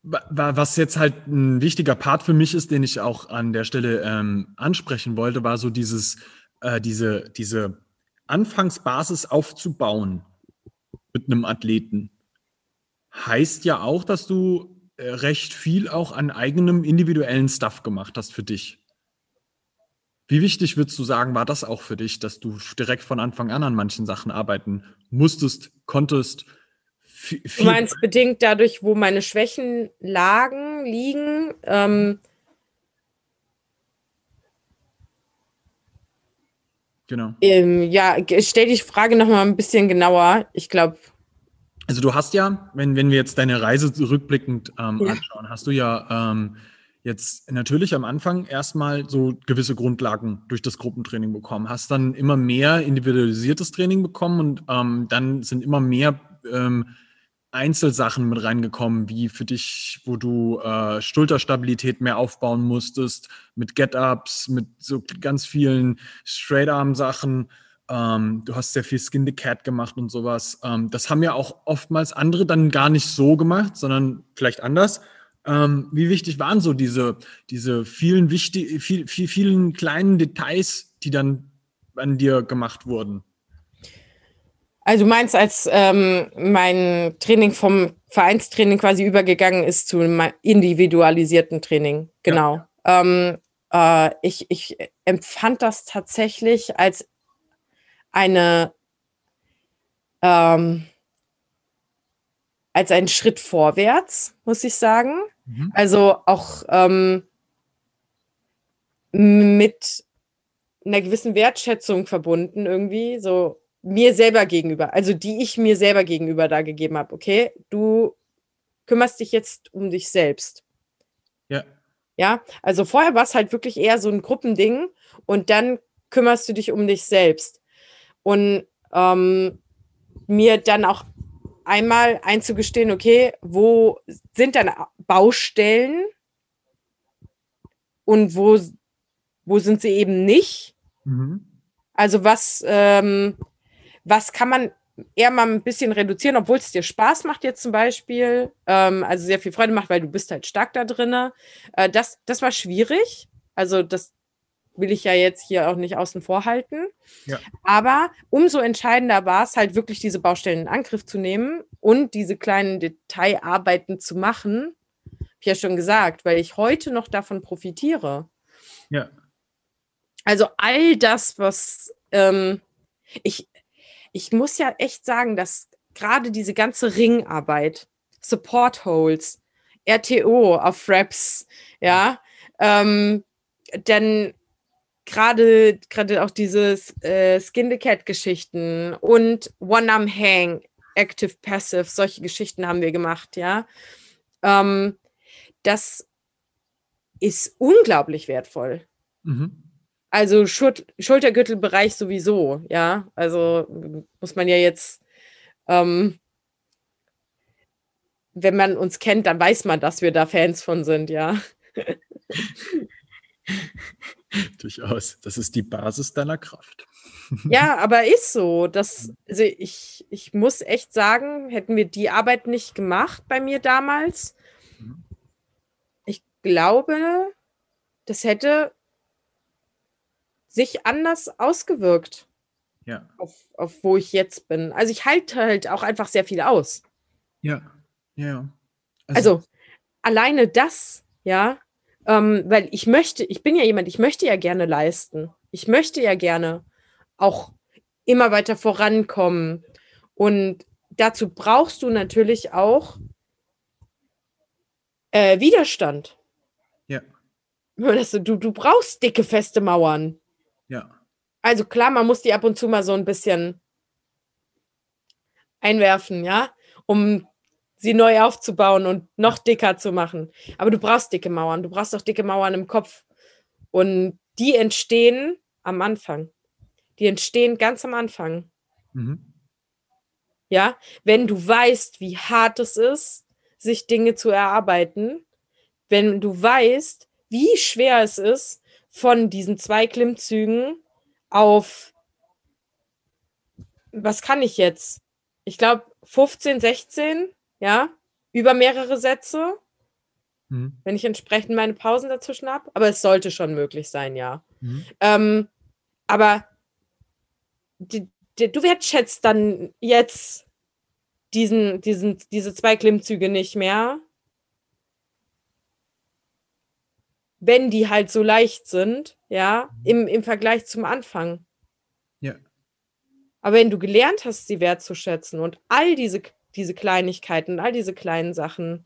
was jetzt halt ein wichtiger Part für mich ist, den ich auch an der Stelle ähm, ansprechen wollte, war so dieses, äh, diese, diese Anfangsbasis aufzubauen mit einem Athleten. Heißt ja auch, dass du äh, recht viel auch an eigenem individuellen Stuff gemacht hast für dich. Wie wichtig würdest du sagen, war das auch für dich, dass du direkt von Anfang an an manchen Sachen arbeiten musstest, konntest? Du meinst bedingt dadurch, wo meine Schwächen lagen, liegen? Ähm genau. Ähm, ja, stell die Frage nochmal ein bisschen genauer. Ich glaube. Also du hast ja, wenn, wenn wir jetzt deine Reise rückblickend ähm, ja. anschauen, hast du ja ähm, jetzt natürlich am Anfang erstmal so gewisse Grundlagen durch das Gruppentraining bekommen, hast dann immer mehr individualisiertes Training bekommen und ähm, dann sind immer mehr ähm, Einzelsachen mit reingekommen, wie für dich, wo du äh, Schulterstabilität mehr aufbauen musstest, mit Get-Ups, mit so ganz vielen Straight-Arm-Sachen. Ähm, du hast sehr viel Skin the Cat gemacht und sowas. Ähm, das haben ja auch oftmals andere dann gar nicht so gemacht, sondern vielleicht anders. Ähm, wie wichtig waren so diese, diese vielen, wichtig, viel, viel, vielen kleinen Details, die dann an dir gemacht wurden? Also meinst, als ähm, mein Training vom Vereinstraining quasi übergegangen ist zu individualisierten Training. Genau. Ja. Ähm, äh, ich, ich empfand das tatsächlich als eine ähm, als einen Schritt vorwärts, muss ich sagen. Mhm. Also auch ähm, mit einer gewissen Wertschätzung verbunden irgendwie, so mir selber gegenüber, also die ich mir selber gegenüber da gegeben habe. Okay, du kümmerst dich jetzt um dich selbst. Ja. Ja, also vorher war es halt wirklich eher so ein Gruppending und dann kümmerst du dich um dich selbst. Und ähm, mir dann auch einmal einzugestehen, okay, wo sind dann Baustellen und wo, wo sind sie eben nicht? Mhm. Also was, ähm, was kann man eher mal ein bisschen reduzieren, obwohl es dir Spaß macht jetzt zum Beispiel, ähm, also sehr viel Freude macht, weil du bist halt stark da drin. Äh, das, das war schwierig. Also das will ich ja jetzt hier auch nicht außen vor halten. Ja. Aber umso entscheidender war es halt wirklich, diese Baustellen in Angriff zu nehmen und diese kleinen Detailarbeiten zu machen. Hab ich ja schon gesagt, weil ich heute noch davon profitiere. Ja. Also all das, was ähm, ich, ich muss ja echt sagen, dass gerade diese ganze Ringarbeit, Support Holes, RTO auf Raps, ja, ähm, dann gerade gerade auch dieses äh, Skin the Cat Geschichten und One Arm Hang, Active Passive, solche Geschichten haben wir gemacht, ja. Ähm, das ist unglaublich wertvoll. Mhm. Also Schul Schultergürtelbereich sowieso, ja. Also muss man ja jetzt, ähm, wenn man uns kennt, dann weiß man, dass wir da Fans von sind, ja. [LAUGHS] [LAUGHS] Durchaus. Das ist die Basis deiner Kraft. Ja, [LAUGHS] aber ist so. Das, also ich, ich muss echt sagen, hätten wir die Arbeit nicht gemacht bei mir damals, mhm. ich glaube, das hätte sich anders ausgewirkt. Ja. Auf, auf wo ich jetzt bin. Also ich halte halt auch einfach sehr viel aus. Ja, ja. Also, also alleine das, ja, ähm, weil ich möchte, ich bin ja jemand, ich möchte ja gerne leisten. Ich möchte ja gerne auch immer weiter vorankommen. Und dazu brauchst du natürlich auch äh, Widerstand. Ja. Du, du brauchst dicke, feste Mauern. Ja. Also klar, man muss die ab und zu mal so ein bisschen einwerfen, ja, um sie neu aufzubauen und noch dicker zu machen. Aber du brauchst dicke Mauern. Du brauchst auch dicke Mauern im Kopf. Und die entstehen am Anfang. Die entstehen ganz am Anfang. Mhm. Ja, wenn du weißt, wie hart es ist, sich Dinge zu erarbeiten, wenn du weißt, wie schwer es ist, von diesen zwei Klimmzügen auf, was kann ich jetzt? Ich glaube 15, 16, ja, über mehrere Sätze, mhm. wenn ich entsprechend meine Pausen dazwischen habe. Aber es sollte schon möglich sein, ja. Mhm. Ähm, aber die, die, du wertschätzt dann jetzt diesen, diesen, diese zwei Klimmzüge nicht mehr, wenn die halt so leicht sind, ja, mhm. im, im Vergleich zum Anfang. Ja. Aber wenn du gelernt hast, sie wertzuschätzen und all diese, diese Kleinigkeiten, all diese kleinen Sachen,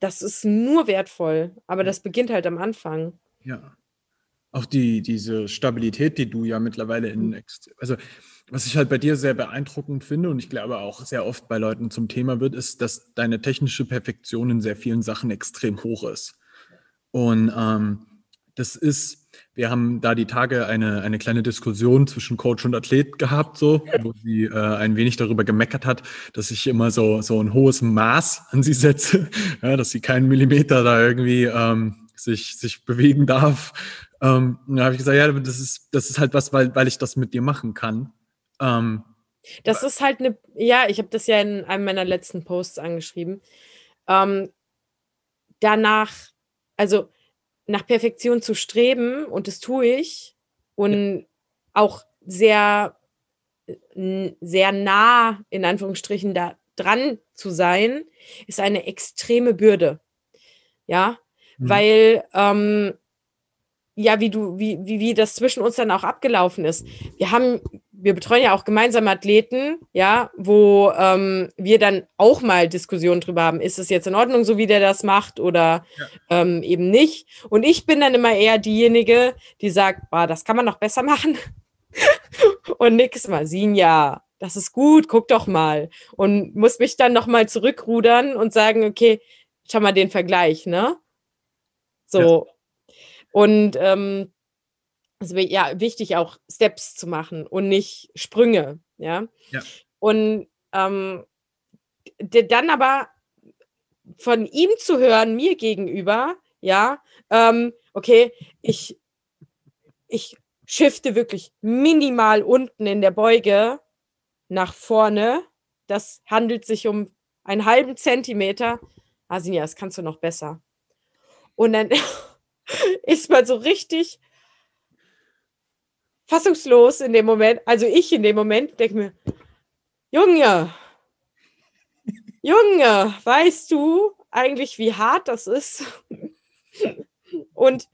das ist nur wertvoll, aber das beginnt halt am Anfang. Ja. Auch die, diese Stabilität, die du ja mittlerweile in, mhm. also was ich halt bei dir sehr beeindruckend finde und ich glaube auch sehr oft bei Leuten zum Thema wird, ist, dass deine technische Perfektion in sehr vielen Sachen extrem hoch ist. Und ähm, das ist, wir haben da die Tage eine, eine kleine Diskussion zwischen Coach und Athlet gehabt, so, wo sie äh, ein wenig darüber gemeckert hat, dass ich immer so, so ein hohes Maß an sie setze, [LAUGHS] ja, dass sie keinen Millimeter da irgendwie ähm, sich, sich bewegen darf. Ähm, da habe ich gesagt, ja, das ist, das ist halt was, weil, weil ich das mit dir machen kann. Ähm, das ist halt eine, ja, ich habe das ja in einem meiner letzten Posts angeschrieben. ähm, danach, also nach Perfektion zu streben, und das tue ich, und ja. auch sehr, sehr nah, in Anführungsstrichen, da dran zu sein, ist eine extreme Bürde. Ja, mhm. weil ähm, ja, wie du, wie, wie, wie das zwischen uns dann auch abgelaufen ist. Wir haben, wir betreuen ja auch gemeinsame Athleten, ja, wo ähm, wir dann auch mal Diskussionen drüber haben, ist es jetzt in Ordnung, so wie der das macht oder ja. ähm, eben nicht. Und ich bin dann immer eher diejenige, die sagt, boah, das kann man noch besser machen. [LAUGHS] Und nix mal, ja, das ist gut, guck doch mal. Und muss mich dann nochmal zurückrudern und sagen, okay, schau mal den Vergleich, ne? So. Ja. Und ähm, es wäre ja wichtig, auch Steps zu machen und nicht Sprünge, ja. ja. Und ähm, dann aber von ihm zu hören, mir gegenüber, ja, ähm, okay, ich, ich shifte wirklich minimal unten in der Beuge nach vorne. Das handelt sich um einen halben Zentimeter. Asinja, das kannst du noch besser. Und dann [LAUGHS] ist man so richtig fassungslos in dem Moment. Also ich in dem Moment denke mir, Junge, Junge, weißt du eigentlich, wie hart das ist? Und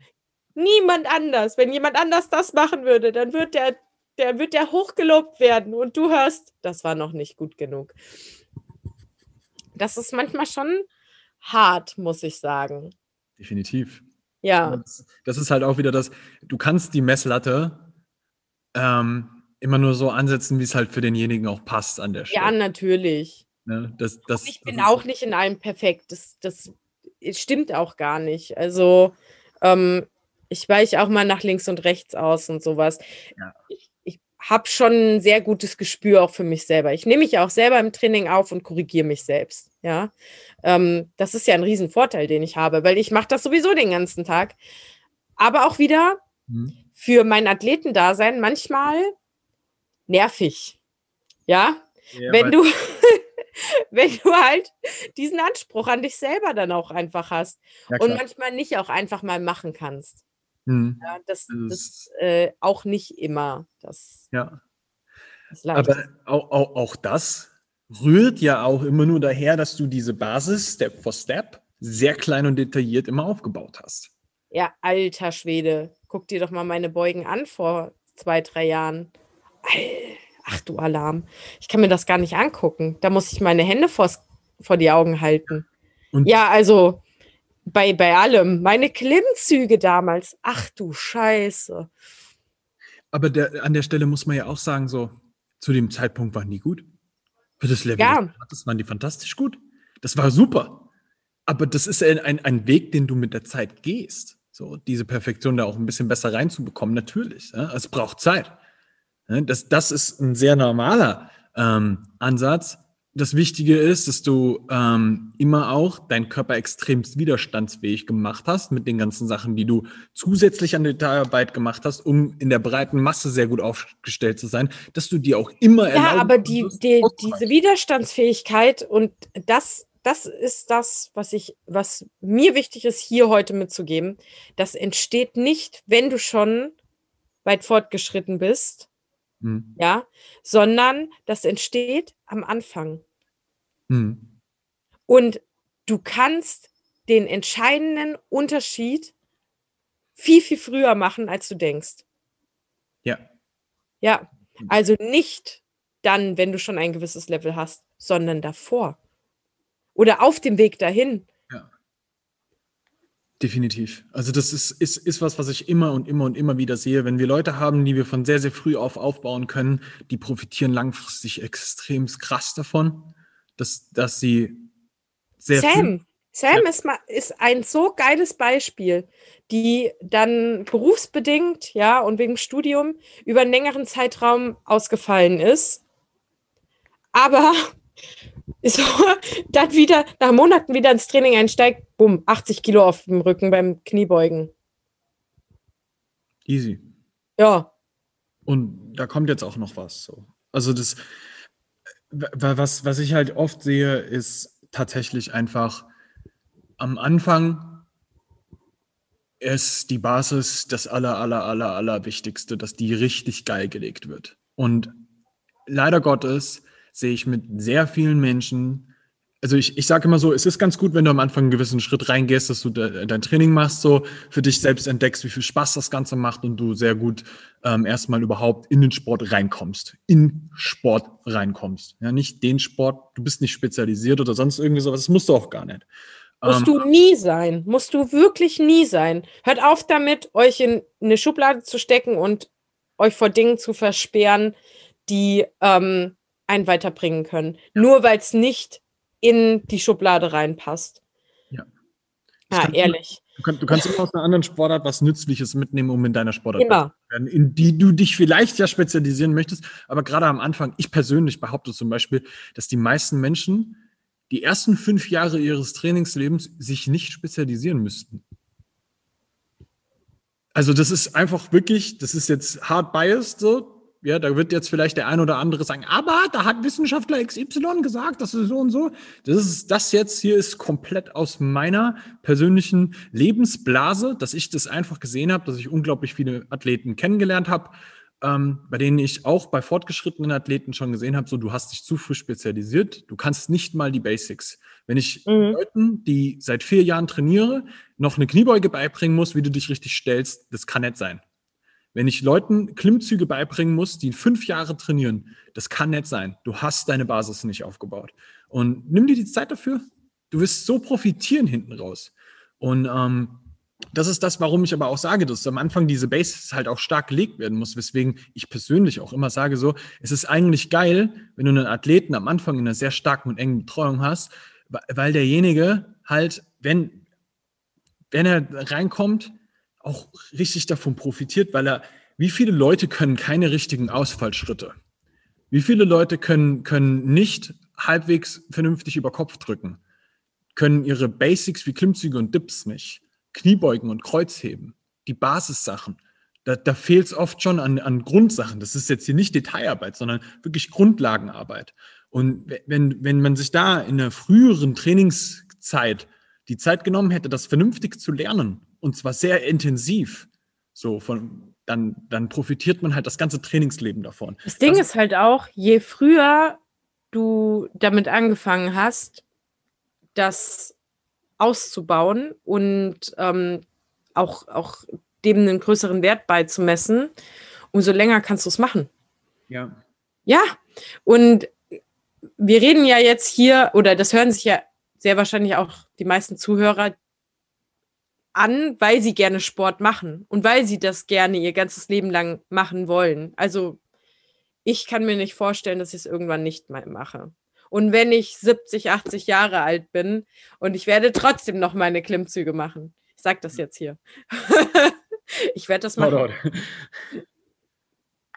niemand anders, wenn jemand anders das machen würde, dann wird der, der wird der hochgelobt werden und du hörst, das war noch nicht gut genug. Das ist manchmal schon hart, muss ich sagen. Definitiv. Ja. Das, das, ist halt auch wieder das, du kannst die Messlatte ähm, immer nur so ansetzen, wie es halt für denjenigen auch passt an der Stelle. Ja, natürlich. Ne? Das, das, ich bin auch nicht in allem perfekt. Das, das stimmt auch gar nicht. Also ähm, ich weiche auch mal nach links und rechts aus und sowas. Ja. Ich, ich habe schon ein sehr gutes Gespür auch für mich selber. Ich nehme mich auch selber im Training auf und korrigiere mich selbst. Ja, ähm, das ist ja ein Riesenvorteil, den ich habe, weil ich mache das sowieso den ganzen Tag. Aber auch wieder mhm. Für mein Athletendasein manchmal nervig. Ja, ja wenn du [LAUGHS] wenn du halt diesen Anspruch an dich selber dann auch einfach hast ja, und manchmal nicht auch einfach mal machen kannst. Mhm. Ja, das, das äh, auch nicht immer. Das, ja. Das Aber auch, auch, auch das rührt ja auch immer nur daher, dass du diese Basis Step for Step sehr klein und detailliert immer aufgebaut hast. Ja, alter Schwede. Guck dir doch mal meine Beugen an vor zwei, drei Jahren. Ach du Alarm. Ich kann mir das gar nicht angucken. Da muss ich meine Hände vors, vor die Augen halten. Und ja, also bei, bei allem. Meine Klimmzüge damals. Ach du Scheiße. Aber der, an der Stelle muss man ja auch sagen, so, zu dem Zeitpunkt waren die gut. Für das Level, ja. das waren die fantastisch gut. Das war super. Aber das ist ein, ein, ein Weg, den du mit der Zeit gehst. So, diese Perfektion da auch ein bisschen besser reinzubekommen, natürlich. Ja? Es braucht Zeit. Ja? Das, das ist ein sehr normaler ähm, Ansatz das Wichtige ist, dass du ähm, immer auch deinen Körper extremst widerstandsfähig gemacht hast mit den ganzen Sachen, die du zusätzlich an Detailarbeit gemacht hast, um in der breiten Masse sehr gut aufgestellt zu sein, dass du dir auch immer Ja, aber die, die, diese Widerstandsfähigkeit und das, das ist das, was ich, was mir wichtig ist, hier heute mitzugeben. Das entsteht nicht, wenn du schon weit fortgeschritten bist, hm. ja, sondern das entsteht am Anfang. Hm. Und du kannst den entscheidenden Unterschied viel, viel früher machen, als du denkst. Ja. Ja, also nicht dann, wenn du schon ein gewisses Level hast, sondern davor. Oder auf dem Weg dahin. Ja. Definitiv. Also das ist, ist, ist was, was ich immer und immer und immer wieder sehe. Wenn wir Leute haben, die wir von sehr, sehr früh auf aufbauen können, die profitieren langfristig extrem krass davon dass, dass sie sehr. Sam, Sam ja. ist, mal, ist ein so geiles Beispiel, die dann berufsbedingt, ja, und wegen Studium über einen längeren Zeitraum ausgefallen ist. Aber [LAUGHS] so, dann wieder nach Monaten wieder ins Training einsteigt, bumm, 80 Kilo auf dem Rücken beim Kniebeugen. Easy. Ja. Und da kommt jetzt auch noch was. So. Also das, was, was ich halt oft sehe, ist tatsächlich einfach am Anfang ist die Basis das aller, aller, aller, aller Wichtigste, dass die richtig geil gelegt wird. Und leider Gottes sehe ich mit sehr vielen Menschen, also ich, ich sage immer so, es ist ganz gut, wenn du am Anfang einen gewissen Schritt reingehst, dass du de, dein Training machst, so für dich selbst entdeckst, wie viel Spaß das Ganze macht und du sehr gut ähm, erstmal überhaupt in den Sport reinkommst, in Sport reinkommst. Ja, nicht den Sport, du bist nicht spezialisiert oder sonst irgendwie sowas, das musst du auch gar nicht. Musst ähm, du nie sein, musst du wirklich nie sein. Hört auf damit, euch in eine Schublade zu stecken und euch vor Dingen zu versperren, die ähm, einen weiterbringen können. Nur weil es nicht in die Schublade reinpasst. Ja. Ah, ehrlich. Du, kann, du, kannst immer aus einer anderen Sportart was Nützliches mitnehmen, um in deiner Sportart immer. zu werden, in die du dich vielleicht ja spezialisieren möchtest. Aber gerade am Anfang, ich persönlich behaupte zum Beispiel, dass die meisten Menschen die ersten fünf Jahre ihres Trainingslebens sich nicht spezialisieren müssten. Also das ist einfach wirklich, das ist jetzt hard biased so, ja, da wird jetzt vielleicht der ein oder andere sagen, aber da hat Wissenschaftler XY gesagt, das ist so und so. Das ist das jetzt hier ist komplett aus meiner persönlichen Lebensblase, dass ich das einfach gesehen habe, dass ich unglaublich viele Athleten kennengelernt habe, ähm, bei denen ich auch bei fortgeschrittenen Athleten schon gesehen habe, so du hast dich zu früh spezialisiert, du kannst nicht mal die Basics. Wenn ich mhm. Leuten, die seit vier Jahren trainiere, noch eine Kniebeuge beibringen muss, wie du dich richtig stellst, das kann nicht sein. Wenn ich Leuten Klimmzüge beibringen muss, die fünf Jahre trainieren, das kann nicht sein. Du hast deine Basis nicht aufgebaut. Und nimm dir die Zeit dafür. Du wirst so profitieren hinten raus. Und ähm, das ist das, warum ich aber auch sage, dass am Anfang diese Basis halt auch stark gelegt werden muss, weswegen ich persönlich auch immer sage so, es ist eigentlich geil, wenn du einen Athleten am Anfang in einer sehr starken und engen Betreuung hast, weil derjenige halt, wenn, wenn er reinkommt, auch richtig davon profitiert, weil er, wie viele Leute können keine richtigen Ausfallschritte? Wie viele Leute können, können nicht halbwegs vernünftig über Kopf drücken? Können ihre Basics wie Klimmzüge und Dips nicht? Kniebeugen und Kreuzheben? Die Basissachen. Da, da fehlt es oft schon an, an Grundsachen. Das ist jetzt hier nicht Detailarbeit, sondern wirklich Grundlagenarbeit. Und wenn, wenn man sich da in einer früheren Trainingszeit die Zeit genommen hätte, das vernünftig zu lernen, und zwar sehr intensiv, so von, dann, dann profitiert man halt das ganze Trainingsleben davon. Das Ding also, ist halt auch, je früher du damit angefangen hast, das auszubauen und ähm, auch, auch dem einen größeren Wert beizumessen, umso länger kannst du es machen. Ja. Ja, und wir reden ja jetzt hier, oder das hören sich ja sehr wahrscheinlich auch die meisten Zuhörer an, weil sie gerne Sport machen und weil sie das gerne ihr ganzes Leben lang machen wollen. Also ich kann mir nicht vorstellen, dass ich es irgendwann nicht mehr mache. Und wenn ich 70, 80 Jahre alt bin und ich werde trotzdem noch meine Klimmzüge machen. Ich sage das jetzt hier. [LAUGHS] ich werde das machen.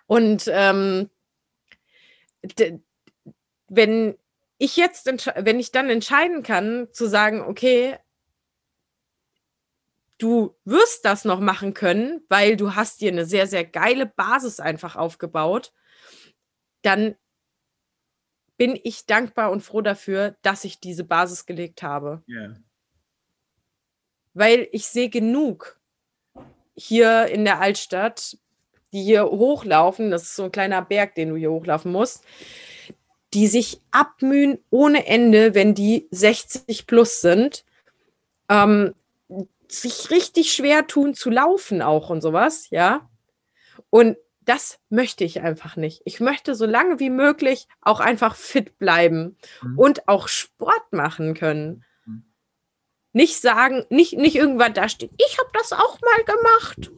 Und ähm, wenn ich jetzt, wenn ich dann entscheiden kann, zu sagen, okay, du wirst das noch machen können, weil du hast dir eine sehr, sehr geile Basis einfach aufgebaut, dann bin ich dankbar und froh dafür, dass ich diese Basis gelegt habe. Yeah. Weil ich sehe genug hier in der Altstadt, die hier hochlaufen, das ist so ein kleiner Berg, den du hier hochlaufen musst, die sich abmühen ohne Ende, wenn die 60 plus sind, ähm, sich richtig schwer tun zu laufen auch und sowas, ja. Und das möchte ich einfach nicht. Ich möchte so lange wie möglich auch einfach fit bleiben mhm. und auch Sport machen können. Mhm. Nicht sagen, nicht, nicht irgendwann da stehen, ich habe das auch mal gemacht,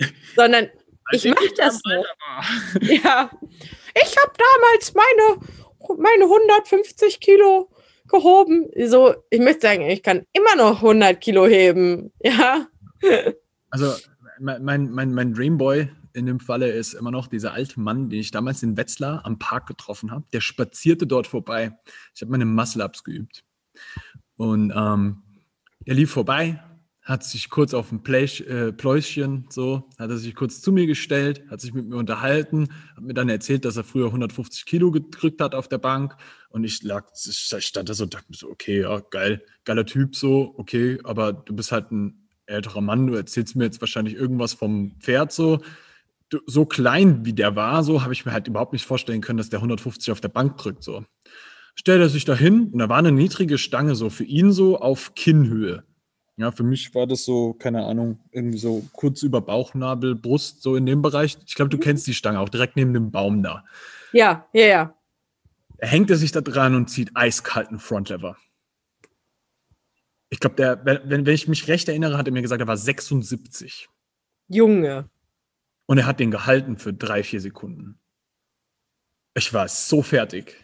[LAUGHS] sondern ich mache das noch. Ja, ich habe damals meine, meine 150 Kilo gehoben. So, ich möchte sagen, ich kann immer noch 100 Kilo heben. [LAUGHS] Ja. Also, mein, mein, mein Dreamboy in dem Falle ist immer noch dieser alte Mann, den ich damals in Wetzlar am Park getroffen habe. Der spazierte dort vorbei. Ich habe meine Muscle-Ups geübt. Und ähm, er lief vorbei, hat sich kurz auf ein Pläsch, äh, Pläuschen, so, hat er sich kurz zu mir gestellt, hat sich mit mir unterhalten, hat mir dann erzählt, dass er früher 150 Kilo gedrückt hat auf der Bank und ich lag, ich stand da so, dachte mir so, okay, ja, geil, geiler Typ, so, okay, aber du bist halt ein älterer Mann, du erzählst mir jetzt wahrscheinlich irgendwas vom Pferd, so, du, so klein wie der war, so, habe ich mir halt überhaupt nicht vorstellen können, dass der 150 auf der Bank drückt, so. Stellt er sich da hin und da war eine niedrige Stange so für ihn so auf Kinnhöhe. Ja, für mich war das so, keine Ahnung, irgendwie so kurz über Bauchnabel, Brust, so in dem Bereich. Ich glaube, du kennst die Stange auch direkt neben dem Baum da. Ja, ja, ja. Er hängt er sich da dran und zieht eiskalten Frontlever. Ich glaube, der, wenn, wenn ich mich recht erinnere, hat er mir gesagt, er war 76. Junge. Und er hat den gehalten für drei, vier Sekunden. Ich war so fertig.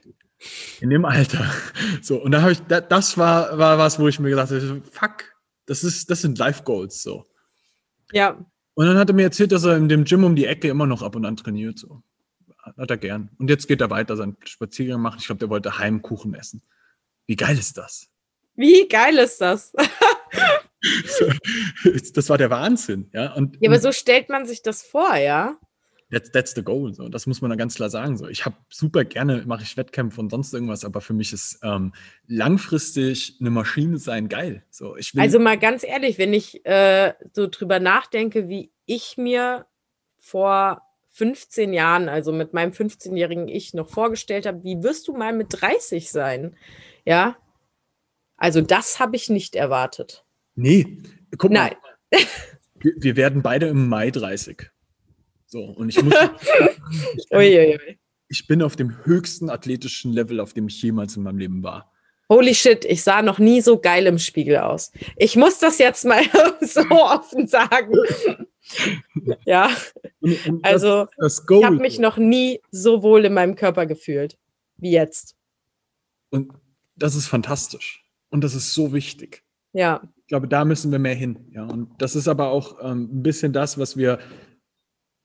In dem Alter. [LAUGHS] So, und da habe ich, das war, war was, wo ich mir gesagt habe, fuck, das, ist, das sind Life Goals so. Ja. Und dann hat er mir erzählt, dass er in dem Gym um die Ecke immer noch ab und an trainiert. So. Hat er gern. Und jetzt geht er weiter seinen Spaziergang machen. Ich glaube, der wollte Heimkuchen essen. Wie geil ist das? Wie geil ist das? [LAUGHS] das war der Wahnsinn, ja. Und, ja, aber so stellt man sich das vor, ja. That's, that's the goal. So. Das muss man da ganz klar sagen. So. Ich habe super gerne, mache ich Wettkämpfe und sonst irgendwas, aber für mich ist ähm, langfristig eine Maschine sein geil. So, ich also mal ganz ehrlich, wenn ich äh, so drüber nachdenke, wie ich mir vor 15 Jahren, also mit meinem 15-jährigen Ich noch vorgestellt habe, wie wirst du mal mit 30 sein? Ja. Also das habe ich nicht erwartet. Nee, guck mal. Nein. Wir, wir werden beide im Mai 30. So, und ich muss. [LAUGHS] ich, bin, ich bin auf dem höchsten athletischen Level, auf dem ich jemals in meinem Leben war. Holy shit, ich sah noch nie so geil im Spiegel aus. Ich muss das jetzt mal [LAUGHS] so offen sagen. [LAUGHS] ja. Und, und also, das, das ich habe mich noch nie so wohl in meinem Körper gefühlt wie jetzt. Und das ist fantastisch. Und das ist so wichtig. Ja. Ich glaube, da müssen wir mehr hin. Ja, und das ist aber auch ähm, ein bisschen das, was wir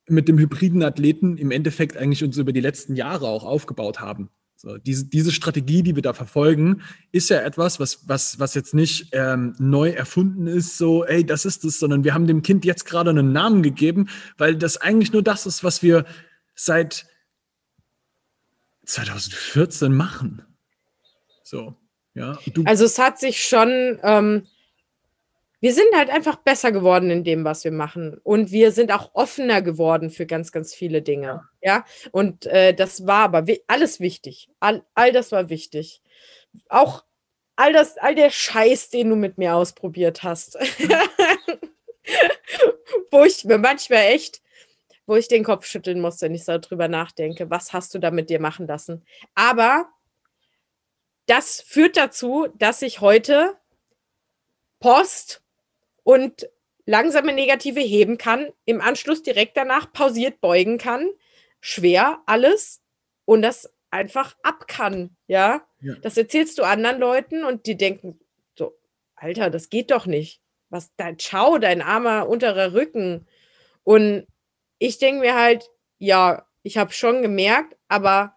mit dem hybriden Athleten im Endeffekt eigentlich uns über die letzten Jahre auch aufgebaut haben. So, diese, diese Strategie, die wir da verfolgen, ist ja etwas, was, was, was jetzt nicht ähm, neu erfunden ist, so, ey, das ist es, sondern wir haben dem Kind jetzt gerade einen Namen gegeben, weil das eigentlich nur das ist, was wir seit 2014 machen. So, ja. also es hat sich schon ähm, wir sind halt einfach besser geworden in dem, was wir machen. Und wir sind auch offener geworden für ganz, ganz viele Dinge. Ja. Und äh, das war aber alles wichtig. All, all das war wichtig. Auch all das, all der Scheiß, den du mit mir ausprobiert hast. [LAUGHS] wo ich mir manchmal echt, wo ich den Kopf schütteln muss, wenn ich so drüber nachdenke, was hast du da mit dir machen lassen? Aber das führt dazu, dass ich heute Post und langsame Negative heben kann, im Anschluss direkt danach pausiert beugen kann, schwer alles und das einfach ab kann, ja? ja? Das erzählst du anderen Leuten und die denken so, Alter, das geht doch nicht. Was dein Ciao, dein armer unterer Rücken. Und ich denke mir halt, ja, ich habe schon gemerkt, aber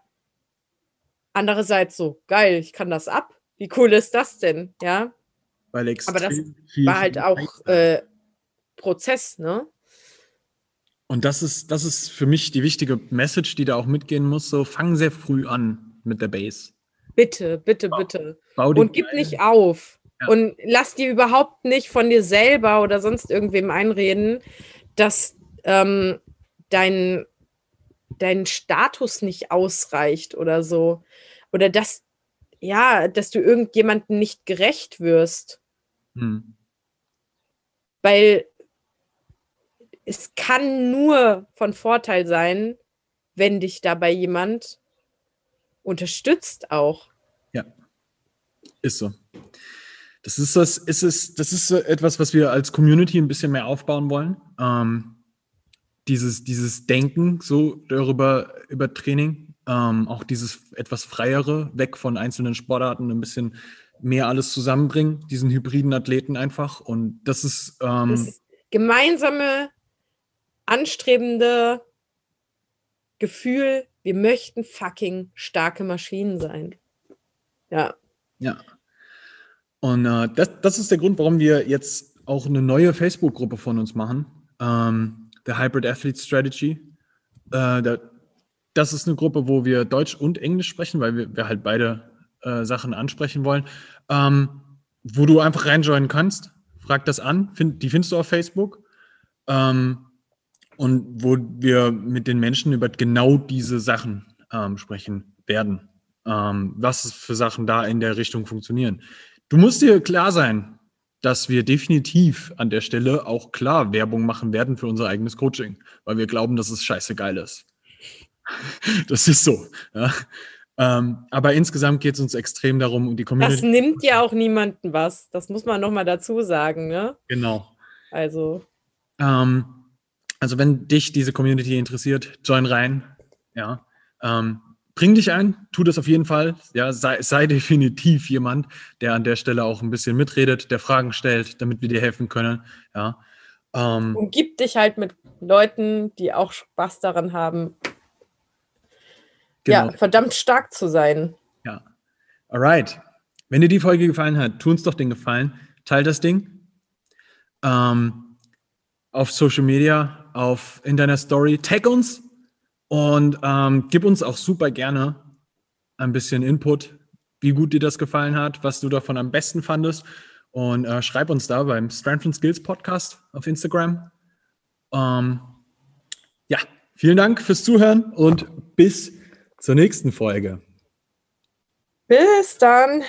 andererseits so, geil, ich kann das ab. Wie cool ist das denn, ja? Weil extrem Aber das viel war halt auch äh, Prozess, ne? Und das ist, das ist für mich die wichtige Message, die da auch mitgehen muss. So, fang sehr früh an mit der Base. Bitte, bitte, bau, bitte. Bau und gib nicht auf. Ja. Und lass dir überhaupt nicht von dir selber oder sonst irgendwem einreden, dass ähm, dein, dein Status nicht ausreicht oder so. Oder dass, ja, dass du irgendjemandem nicht gerecht wirst. Hm. Weil es kann nur von Vorteil sein, wenn dich dabei jemand unterstützt auch. Ja, ist so. Das ist das, ist es, das ist so etwas, was wir als Community ein bisschen mehr aufbauen wollen. Ähm, dieses, dieses Denken so darüber über Training, ähm, auch dieses etwas freiere, weg von einzelnen Sportarten, ein bisschen mehr alles zusammenbringen, diesen hybriden Athleten einfach. Und das ist ähm, das gemeinsame, anstrebende Gefühl, wir möchten fucking starke Maschinen sein. Ja. Ja. Und äh, das, das ist der Grund, warum wir jetzt auch eine neue Facebook-Gruppe von uns machen, ähm, The Hybrid Athlete Strategy. Äh, da, das ist eine Gruppe, wo wir Deutsch und Englisch sprechen, weil wir, wir halt beide äh, Sachen ansprechen wollen, ähm, wo du einfach reinjoinen kannst. Frag das an, find, die findest du auf Facebook. Ähm, und wo wir mit den Menschen über genau diese Sachen ähm, sprechen werden. Ähm, was für Sachen da in der Richtung funktionieren. Du musst dir klar sein, dass wir definitiv an der Stelle auch klar Werbung machen werden für unser eigenes Coaching, weil wir glauben, dass es scheiße geil ist. [LAUGHS] Das ist so. Ja. Ähm, aber insgesamt geht es uns extrem darum, um die Community. Das nimmt ja auch niemanden was. Das muss man nochmal dazu sagen. Ne? Genau. Also. Ähm, also, wenn dich diese Community interessiert, join rein. Ja. Ähm, bring dich ein, tu das auf jeden Fall. Ja, sei, sei, [LAUGHS] definitiv jemand, der an der Stelle auch ein bisschen mitredet, der Fragen stellt, damit wir dir helfen können. Ja. Ähm, Umgib dich halt mit Leuten, die auch Spaß daran haben, genau. ja, verdammt stark zu sein. Ja. Alright. Wenn dir die Folge gefallen hat, tu uns doch den Gefallen, teil das Ding. Ähm, auf Social Media, auf in deiner Story, tag uns und ähm, gib uns auch super gerne ein bisschen Input, wie gut dir das gefallen hat, was du davon am besten fandest. Und äh, schreib uns da beim Strength and Skills Podcast auf Instagram. Ähm, ja, vielen Dank fürs Zuhören und bis zur nächsten Folge. Bis dann.